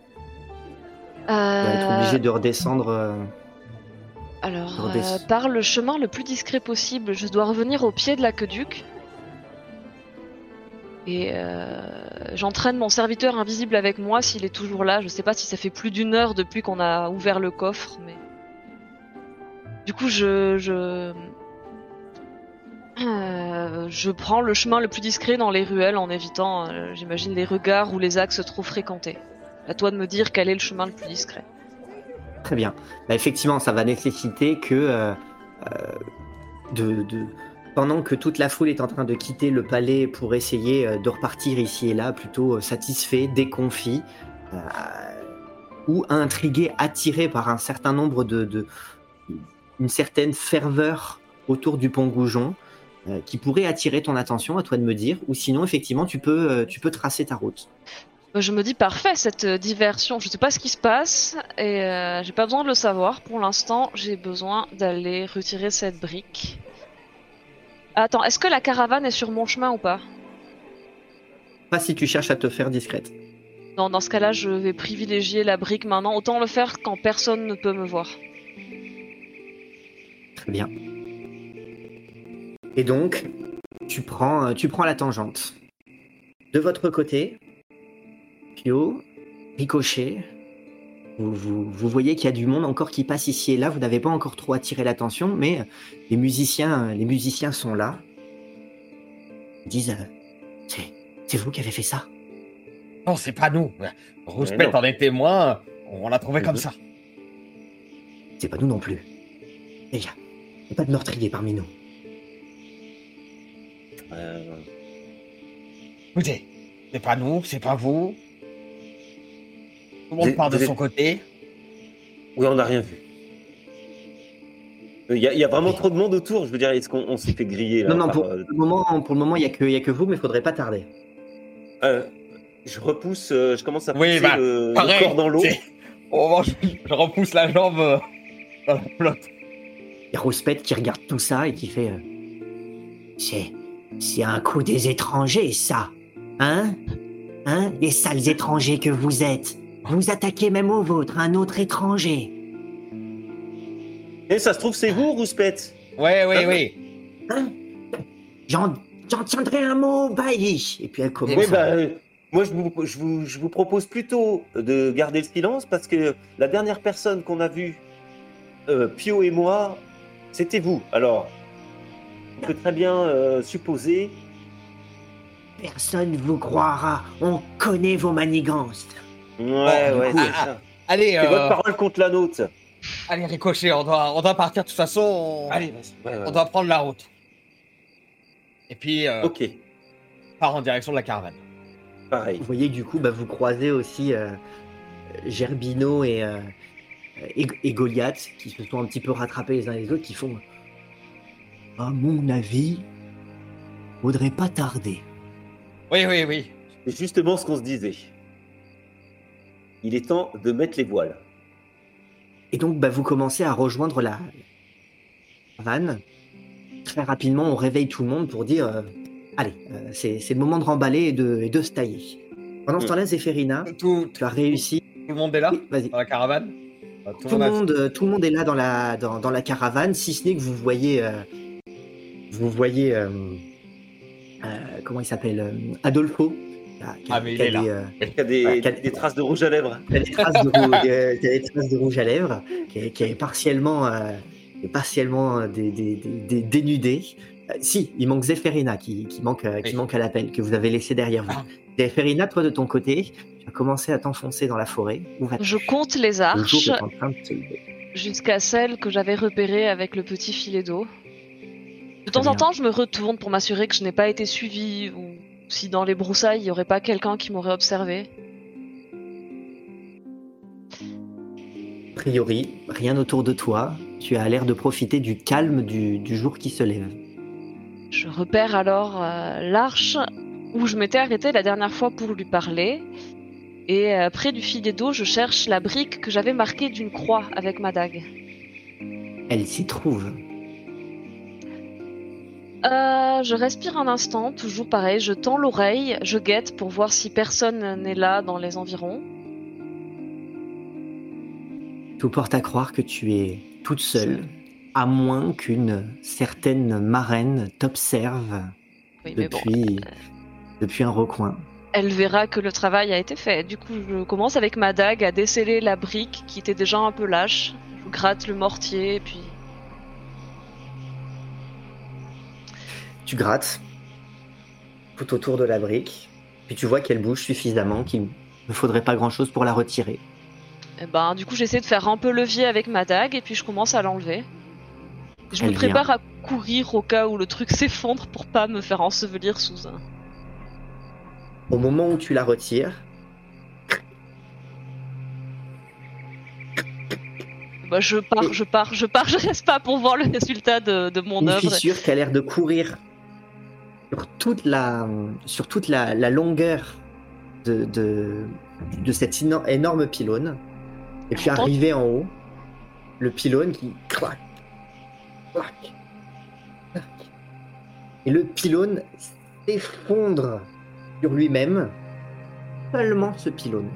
Vas être Euh, obligé de redescendre. euh, Alors, redescendre. euh, par le chemin le plus discret possible, je dois revenir au pied de l'aqueduc. Et euh, j'entraîne mon serviteur invisible avec moi s'il est toujours là. Je sais pas si ça fait plus d'une heure depuis qu'on a ouvert le coffre, mais. Du coup, je. Je, Euh, je prends le chemin le plus discret dans les ruelles en évitant, euh, j'imagine, les regards ou les axes trop fréquentés. À toi de me dire quel est le chemin le plus discret. Très bien. Bah, effectivement, ça va nécessiter que euh, euh, pendant que toute la foule est en train de quitter le palais pour essayer euh, de repartir ici et là, plutôt satisfait, déconfit, ou intrigué, attiré par un certain nombre de, une certaine ferveur autour du pont Goujon, qui pourrait attirer ton attention, à toi de me dire, ou sinon effectivement tu peux, tu peux tracer ta route. Je me dis parfait cette euh, diversion. Je sais pas ce qui se passe et euh, j'ai pas besoin de le savoir. Pour l'instant, j'ai besoin d'aller retirer cette brique. Attends, est-ce que la caravane est sur mon chemin ou pas? Pas si tu cherches à te faire discrète. Non, dans ce cas-là, je vais privilégier la brique maintenant. Autant le faire quand personne ne peut me voir. Très bien. Et donc, tu prends, euh, tu prends la tangente. De votre côté, Pio, Ricochet, vous, vous, vous voyez qu'il y a du monde encore qui passe ici et là. Vous n'avez pas encore trop attiré l'attention, mais euh, les musiciens, euh, les musiciens sont là. Ils disent euh, C'est vous qui avez fait ça Non, c'est pas nous. Rouspette en est témoin. On l'a trouvé comme ça. C'est pas nous non plus. Gars, il n'y a pas de meurtrier parmi nous. Euh, Écoutez, c'est pas nous, c'est pas vous. Tout le monde part de son côté. Oui, on n'a rien vu. Il y, a- il y a vraiment trop de monde autour. Je veux dire, est-ce qu'on on s'est fait griller là Non, non, par, pour, euh, le moment, pour le moment, il n'y a, que- il y a que vous, mais il faudrait pas tarder. euh, Je repousse, euh, je commence à Oui, pousser bah, le, corps dans l'eau. où je, je repousse la jambe euh, dans la flotte. Il y a Rouspette qui regarde tout ça et qui fait euh, C'est. C'est un coup des étrangers, ça Hein? Hein? Les sales étrangers que vous êtes Vous attaquez même au vôtre, un autre étranger Et Eh, ça se trouve, c'est vous, Rouspette Ouais, oui, oui. Hein J'en j'en tiendrai un mot, bailli Et puis elle commence. Oui, bah, euh, moi, je vous, je, vous, je vous propose plutôt de garder le silence parce que la dernière personne qu'on a vue, euh, Pio et moi, c'était vous. Alors, on peut très bien euh, supposer. Personne vous croira, on connaît vos manigances. Ouais, ouais, c'est ah, ça. Allez, C'est euh, votre parole contre la nôtre. allez, Ricochet, on doit, on doit partir. De toute façon, on, Allez, vas-y. Ouais, ouais, on doit prendre la route. Et puis, euh, Ok, part en direction de la caravane. pareil. Vous voyez que du coup, bah, vous croisez aussi euh, Gerbino et, euh, et, et Goliath qui se sont un petit peu rattrapés les uns les autres, qui font À mon avis, faudrait pas tarder. Oui, oui, oui. C'est justement ce qu'on se disait. Il est temps de mettre les voiles. Et donc, bah, vous commencez à rejoindre la vanne. Très rapidement, on réveille tout le monde pour dire euh, Allez, euh, c'est le moment de remballer et de, et de se tailler. Pendant ce Mm. temps-là, Zéphérina, Tout, tu as réussi. tout le monde est là vas-y. dans la caravane? Ah, Tout le, a- monde, euh, tout le monde est là dans la, dans, dans la caravane, si ce n'est que vous voyez. euh, vous voyez. euh, euh, comment il s'appelle Adolfo. Qui a- qui a- Ah, mais il est là. des, euh, Il y a des, traces de rouge à lèvres. qui a des traces de, rouge, euh, a des traces de rouge à lèvres, qui est, qui est partiellement, euh, partiellement euh, dé- dé- dé- dé- dénudé. Euh, si, il manque Zéphérina qui, qui manque, qui Oui. manque à l'appel, que vous avez laissé derrière vous. Ah. Zéphérina, toi de ton côté, tu as commencé à t'enfoncer dans la forêt. Où Je compte les arches jusqu'à celle que j'avais repérée avec le petit filet d'eau. De temps en temps, je me retourne pour m'assurer que je n'ai pas été suivi ou si dans les broussailles, il n'y aurait pas quelqu'un qui m'aurait observé. A priori, rien autour de toi. Tu as l'air de profiter du calme du, du jour qui se lève. Je repère alors euh, l'arche où je m'étais arrêtée la dernière fois pour lui parler. Et euh, près du filet d'eau, je cherche la brique que j'avais marquée d'une croix avec ma dague. Elle s'y trouve. Euh, je respire un instant, toujours pareil, je tends l'oreille, je guette pour voir si personne n'est là dans les environs. Tout porte à croire que tu es toute seule, à moins qu'une certaine marraine t'observe Oui, mais bon, depuis, depuis un recoin. elle verra que le travail a été fait. Du coup, je commence avec ma dague à déceler la brique qui était déjà un peu lâche. Je gratte le mortier, et puis Tu grattes tout autour de la brique, puis tu vois qu'elle bouge suffisamment qu'il ne faudrait pas grand-chose pour la retirer. eh ben, du coup, j'essaie de faire un peu levier avec ma dague, et puis je commence à l'enlever. Je Elle me prépare à courir au cas où le truc s'effondre pour pas me faire ensevelir sous un. Au moment où tu la retires, Bah, je pars, je pars, je pars, je reste pas pour voir le résultat de, de mon une œuvre. fissure qui a l'air de courir sur toute la, sur toute la, la longueur de, de, de cet éno- énorme pylône. Et puis arrivé en haut, le pylône qui clac, clac. Et le pylône s'effondre sur lui-même. Seulement ce pylône.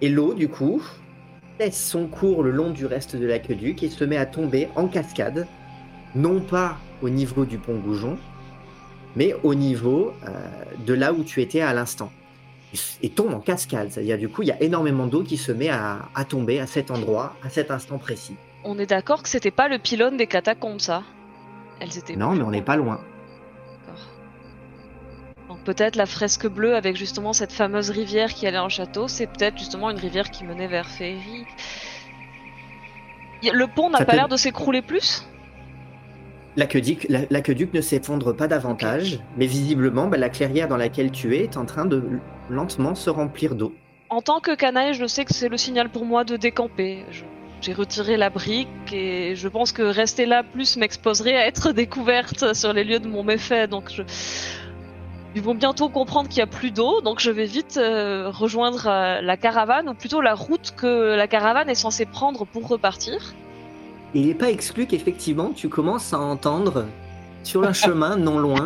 Et l'eau, du coup, laisse son cours le long du reste de l'aqueduc et se met à tomber en cascade, non pas au niveau du pont Goujon, mais au niveau euh, de là où tu étais à l'instant. Et- tombe en cascade, c'est-à-dire du coup il y a énormément d'eau qui se met à, à tomber à cet endroit, à cet instant précis. On est d'accord que c'était pas le pylône des catacombes, ça Elles étaient. Non, mais on n'est pas loin. Donc peut-être la fresque bleue avec justement cette fameuse rivière qui allait en château, c'est peut-être justement une rivière qui menait vers Féerie. Y- Le pont n'a pas peut- l'air de s'écrouler plus? L'aqueduc, la- l'aqueduc ne s'effondre pas davantage, mais visiblement bah, la clairière dans laquelle tu es est en train de lentement se remplir d'eau. En tant que canaille, je sais que c'est le signal pour moi de décamper. J'ai retiré la brique et je pense que rester là plus m'exposerait à être découverte sur les lieux de mon méfait. Donc je... ils vont bientôt comprendre qu'il y a plus d'eau, donc je vais vite euh, rejoindre euh, la caravane ou plutôt la route que la caravane est censée prendre pour repartir. Et il n'est pas exclu qu'effectivement tu commences à entendre sur un chemin non loin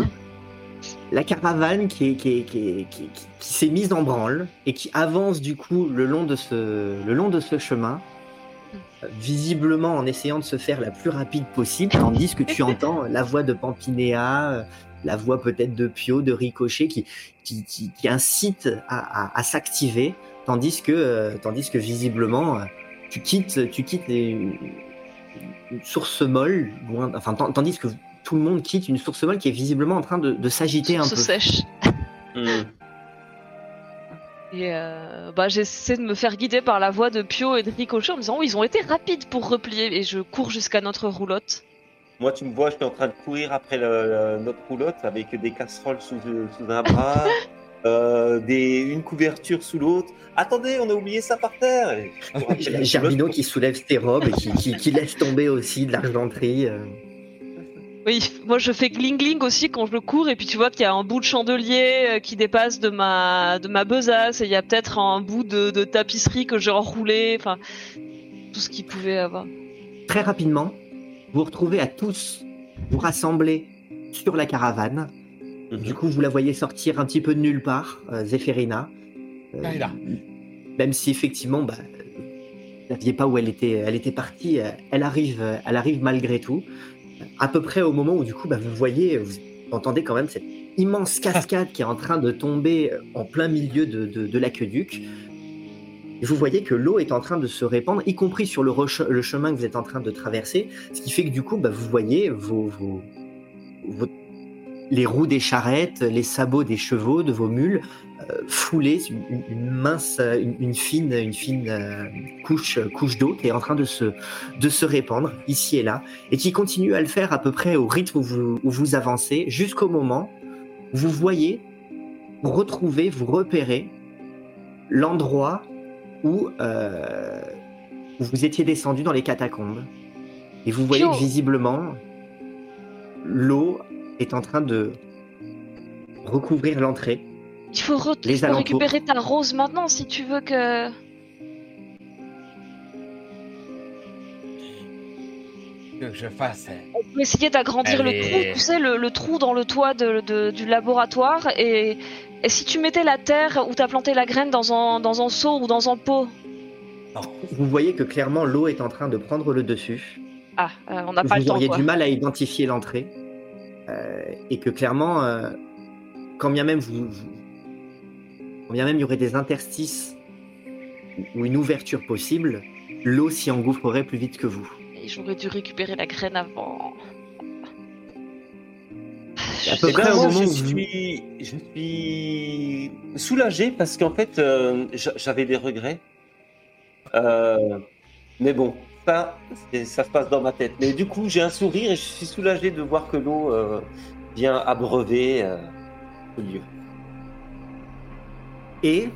la caravane qui, est- qui, est- qui, est- qui, qui- qui s'est mise en branle et qui avance du coup le long de ce, le long de ce chemin, euh, visiblement en essayant de se faire la plus rapide possible, tandis que tu entends la voix de Pampinéa, la voix peut-être de Pio, de Ricochet, qui, incite à, à- à s'activer, tandis que, euh, tandis que visiblement euh, tu quittes, tu quittes les- une source molle, loin, enfin, tan- tandis que tout le monde quitte une source molle qui est visiblement en train de, de s'agiter un Se peu. sèche. Hmm. Et euh, bah, j'essaie de me faire guider par la voix de Pio et de Ricochet en me disant oh, ils ont été rapides pour replier et je cours jusqu'à notre roulotte. Moi, tu me vois, je suis en train de courir après le- le- notre roulotte avec des casseroles sous, sous un bras, euh, des, une couverture sous l'autre. Attendez, on a oublié ça par terre. Roulotte. qui soulève ses robes et qui, qui- qui laisse tomber aussi de l'argenterie. euh. Oui, moi je fais gling gling aussi quand je le cours et puis tu vois qu'il y a un bout de chandelier euh, qui dépasse de ma de ma besace et il y a peut-être un bout de, de tapisserie que j'ai enroulé, enfin tout ce qu'il pouvait avoir. Très rapidement, vous vous retrouvez à tous vous rassembler sur la caravane. Du coup, vous la voyez sortir un petit peu de nulle part, euh, Zéphérina. Euh, Ah, là. même si effectivement, bah, vous ne saviez pas où elle était, elle était partie, euh, elle arrive, euh, elle arrive malgré tout. À peu près au moment où du coup, bah, vous voyez, vous entendez quand même cette immense cascade qui est en train de tomber euh, en plein milieu de, de, de l'aqueduc. Vous voyez que l'eau est en train de se répandre, y compris sur le, roche- le chemin que vous êtes en train de traverser, ce qui fait que du coup, bah, vous voyez vos, vos- vos- les roues des charrettes, les sabots des chevaux, de vos mules, euh, une, mince, une, une fine, une fine euh, couche, couche d'eau qui est en train de se, de se répandre ici et là, et qui continue à le faire à peu près au rythme où vous, où vous avancez, jusqu'au moment où vous voyez, vous retrouvez, vous repérez l'endroit où, euh, où vous étiez descendu dans les catacombes. Et vous voyez que visiblement, l'eau est en train de recouvrir l'entrée. Il faut, re- Les il faut alentours. récupérer ta rose maintenant si tu veux que. Que je fasse. On peut essayer d'agrandir le trou, tu sais, le, le trou dans le toit de- de- du laboratoire. Et, et si tu mettais la terre où t'as planté la graine dans un, dans un seau ou dans un pot Vous voyez que clairement l'eau est en train de prendre le dessus. Ah, euh, on n'a pas vous le temps. auriez quoi. du mal à identifier l'entrée. Euh, et que clairement, euh, quand bien même vous, vous- quand bien même il y aurait des interstices ou une ouverture possible, l'eau s'y engouffrerait plus vite que vous. Et J'aurais dû récupérer la graine avant. À peu près au moment je où vous- suis, je suis soulagé parce qu'en fait, euh, j'a- j'avais des regrets. Euh, mais bon, ça, ça se passe dans ma tête. Mais du coup, j'ai un sourire et je suis soulagé de voir que l'eau euh, vient abreuver euh, le lieu. Et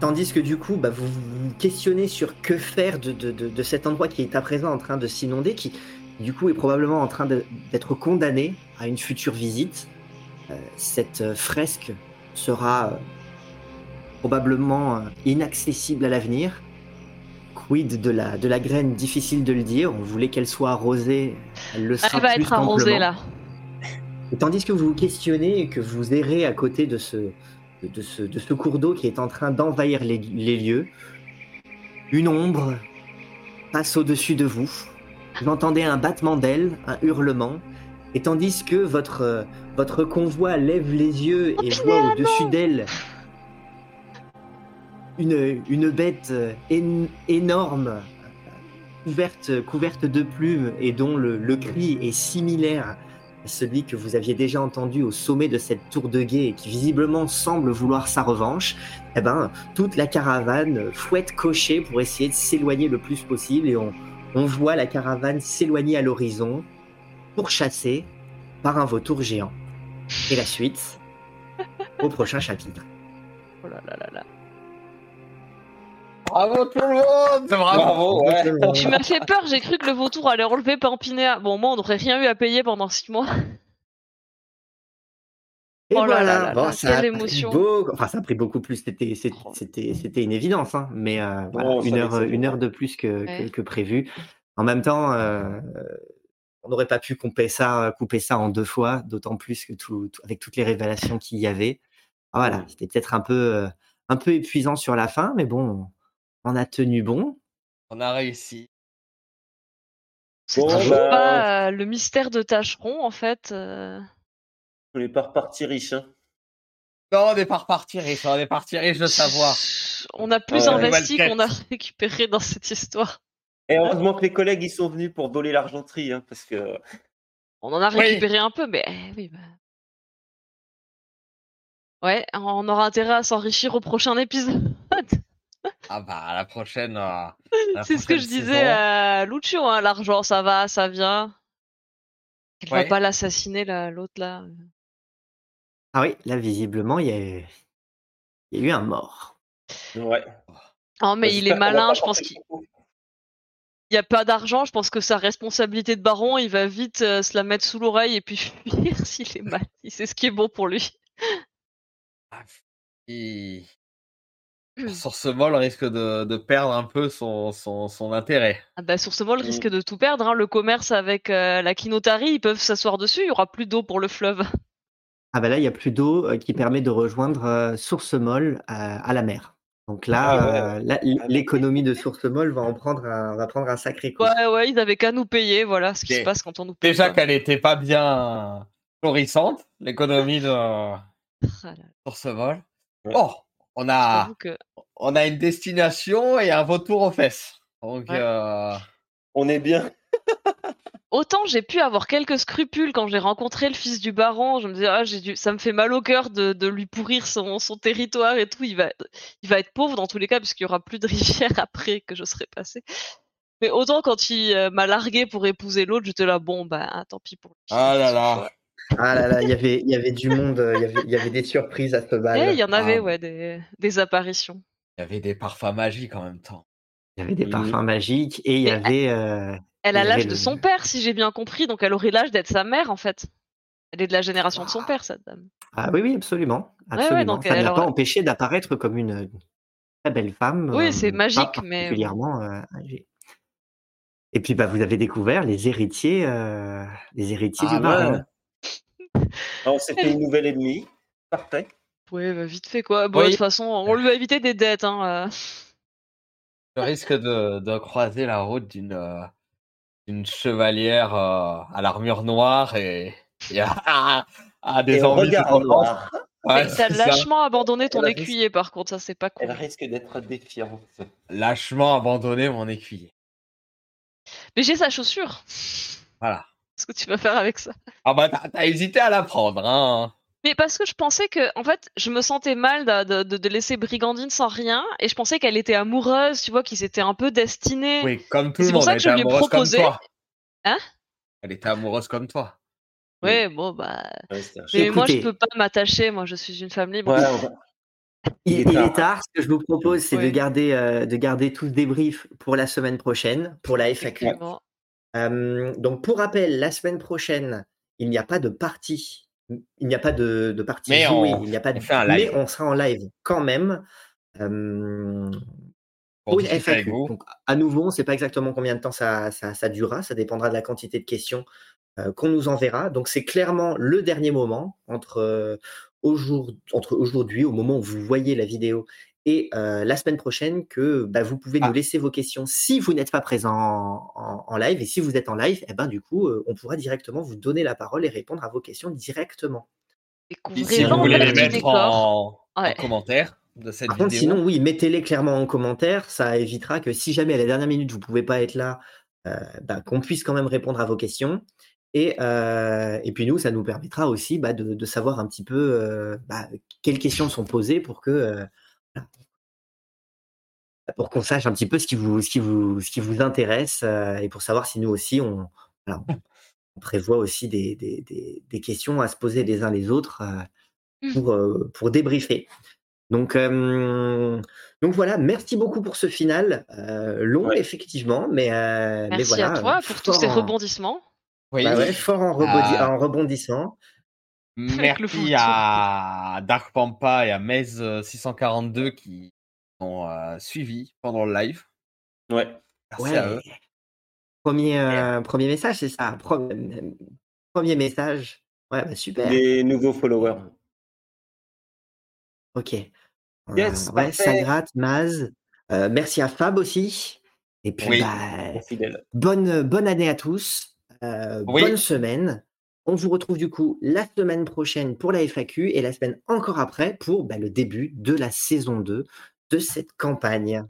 tandis que du coup, bah, vous vous questionnez sur que faire de, de- de- cet endroit qui est à présent en train de s'inonder, qui du coup est probablement en train d'être condamné à une future visite. Euh, cette fresque sera probablement inaccessible à l'avenir. Quid de la, de la graine, difficile de le dire. On voulait qu'elle soit arrosée, elle le sera Elle va plus être arrosée là. Et tandis que vous vous questionnez et que vous errez à côté de ce, de ce, de ce cours d'eau qui est en train d'envahir les, les lieux, une ombre passe au-dessus de vous. Vous entendez un battement d'ailes, un hurlement, et tandis que votre, votre convoi lève les yeux et voit au-dessus d'elle une, bête euh, én- énorme, couverte, couverte de plumes et dont le, le cri est similaire à celui que vous aviez déjà entendu au sommet de cette tour de guet et qui visiblement semble vouloir sa revanche, eh ben, toute la caravane fouette cocher pour essayer de s'éloigner le plus possible et on, on voit la caravane s'éloigner à l'horizon, pourchassée par un vautour géant. Et la suite au prochain chapitre. Oh là là là là. Bravo tout le monde Bravo, ouais. Tu m'as fait peur, j'ai cru que le vautour allait relever Pampinéa. Bon, moi, on n'aurait rien eu à payer pendant six mois. Et Oh là voilà, là là bon, là, ça a quelle pris émotion. beau- Enfin, ça a pris beaucoup plus. C'était, c'était, Oh. c'était, une évidence, hein. Mais euh, voilà, on une heure, une heure de plus que, que, Ouais. que prévu. En même temps, euh, on n'aurait pas pu couper ça, couper ça en deux fois, d'autant plus que tout, tout- avec toutes les révélations qu'il y avait. Ah, voilà, c'était peut-être un peu, euh, un peu épuisant sur la fin, mais bon, on a tenu bon? On a réussi. C'est Bon, toujours bah- pas euh, le mystère de Tâcheron, en fait. euh. Je voulais pas repartir riche. Hein. Non, on n'est pas reparti riche, on est parti riche de savoir. On a plus investi qu'on a récupéré dans cette histoire. Et heureusement que les collègues ils sont venus pour voler l'argenterie, hein, parce que On en a Oui. récupéré un peu, mais eh, oui. Bah... Ouais, on aura intérêt à s'enrichir au prochain épisode. Ah bah, à la prochaine. euh, la C'est ce que je disais à Lucio, hein, l'argent, ça va, ça vient. Elle Ouais. va pas l'assassiner, là, l'autre, là. Ah oui, là, visiblement, il y a, il y a eu un mort. ouais. Oh, mais Bah, il est malin, je pense qu'il il y a pas d'argent, je pense que sa responsabilité de baron, il va vite euh, se la mettre sous l'oreille et puis fuir s'il est mal. Il sait ce qui est bon pour lui. Sur ce vol risque de, de perdre un peu son, son, son intérêt. Ah bah, sur ce vol, Mm. risque de tout perdre. hein. Le commerce avec euh, la Kinotari, ils peuvent s'asseoir dessus. Il y aura plus d'eau pour le fleuve. Ah bah là, il y a plus d'eau euh, qui permet de rejoindre euh, Source Molle euh, à la mer. Donc là, Ah ouais. euh, l'économie de Source Molle va en prendre un, va prendre un sacré coup. Ouais, ouais, ils avaient qu'à nous payer. Voilà ce qui se passe quand on nous paye. Déjà qu'elle était pas bien florissante, l'économie de Ah. Ouais. Oh, on a, que- on a une destination et un retour aux fesses. Donc, Ouais. euh, On est bien. Autant j'ai pu avoir quelques scrupules quand j'ai rencontré le fils du baron. Je me disais, ah, j'ai dû... ça me fait mal au cœur de, de lui pourrir son, son territoire et tout. Il va, il va être pauvre dans tous les cas, puisqu'il y aura plus de rivière après que je serai passé. Mais autant quand il euh, m'a largué pour épouser l'autre, j'étais là, bon, bah, tant pis pour lui. Ah là là. Ah là là, il y avait, il y avait du monde, il y avait, il y avait des surprises à ce bal. Il y en avait, Ah. ouais, des, des apparitions. il y avait des parfums magiques en même temps. Il y avait des parfums magiques et il y avait. euh, Elle a l'âge de le- son père, si j'ai bien compris, donc elle aurait l'âge d'être sa mère, en fait. Elle est de la génération de son père, cette dame. Ah oui, oui, absolument. ouais, absolument. donc Ça ne elle l'a pas empêché d'apparaître comme une très belle femme. Oui, euh, c'est pas magique, mais- particulièrement euh, âgée. Et puis, bah, vous avez découvert les héritiers, euh, les héritiers Ah du baron. Alors, c'était une nouvelle ennemie. Parfait. Ouais, bah, vite fait, quoi. Bon, Oui. de toute façon, on lui a évité des dettes, hein. euh. Je risque de, de croiser la route d'une euh, chevalière euh, à l'armure noire et, et à, à des Et envies qui regarde commencent. noir. Ouais, T'as ça. lâchement abandonné ton Elle écuyer, par contre, ça, c'est pas cool. Elle risque d'être défiante. Lâchement abandonné mon écuyer. Mais j'ai sa chaussure. Voilà. Qu'est-ce que tu vas faire avec ça Ah bah t'as hésité à la prendre, hein. Mais parce que je pensais que, en fait, je me sentais mal de, de- de laisser Brigandine sans rien, et je pensais qu'elle était amoureuse, tu vois, qu'ils étaient un peu destinés. Oui, comme tout C'est le pour monde, ça elle que je était lui ai proposé. comme toi. Hein? Elle était amoureuse comme toi. Ouais, bon, bah. Ouais, Mais moi, je peux pas m'attacher, moi, je suis une femme libre. Ouais, on va- Il, Il est il tard. est tard. Ce que je vous propose, c'est de garder, euh, de garder tout ce débrief pour la semaine prochaine, pour la FAQ. Euh, donc, pour rappel, la semaine prochaine, il n'y a pas de partie. Il n'y a pas de, de partie Mais jouée. on- il n'y a pas de, on fait un mais live. on sera en live quand même. Euh, Pour une FAQ. Donc, à nouveau, on ne sait pas exactement combien de temps ça, ça, ça durera. Ça dépendra de la quantité de questions euh, qu'on nous enverra. Donc, c'est clairement le dernier moment entre aujourd'hui, au moment où vous voyez la vidéo, et euh, la semaine prochaine, que bah, vous pouvez Ah. nous laisser vos questions si vous n'êtes pas présent en, en- en live. Et si vous êtes en live, eh ben, du coup, euh, on pourra directement vous donner la parole et répondre à vos questions directement. Si- Découvrez Si vous voulez les mettre en, commentaire de cette Par contre, vidéo. sinon, oui, mettez-les clairement en commentaire. Ça évitera que si jamais à la dernière minute, vous ne pouvez pas être là, euh, bah, qu'on puisse quand même répondre à vos questions. Et, euh, et puis nous, ça nous permettra aussi bah, de, de savoir un petit peu euh, bah, quelles questions sont posées pour que euh. Pour qu'on sache un petit peu ce qui vous, ce qui vous, ce qui vous intéresse euh, et pour savoir si nous aussi, on, voilà, on- on prévoit aussi des, des, des- des questions à se poser les uns les autres euh, pour, euh, pour débriefer. Donc, euh, donc voilà, merci beaucoup pour ce final. euh, long, Ouais. effectivement, mais, euh, mais Merci à toi pour tous ces en- rebondissements. Oui. bah ouais, fort en, Ah. en rebondissant. Merci à Dark Pampa et à Mez642 qui ont euh, suivi pendant le live. ouais. Merci Ouais. à eux. Premier, euh, premier message, c'est ça. Pro- Premier message. Ouais, bah super. Des nouveaux followers. Ok. Euh, Yes, ouais, ça gratte, Maz. Euh, merci à Fab aussi. Et puis, Oui. bah, bonne, bonne année à tous. Euh, Oui. Bonne semaine. On vous retrouve du coup la semaine prochaine pour la FAQ et la semaine encore après pour bah, le début de la saison 2 de cette campagne.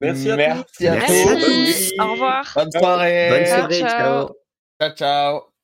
Merci à tous. Merci à tous. à Merci. Au revoir. Bonne soirée. Bonne soirée, ciao. ciao. Ciao, ciao.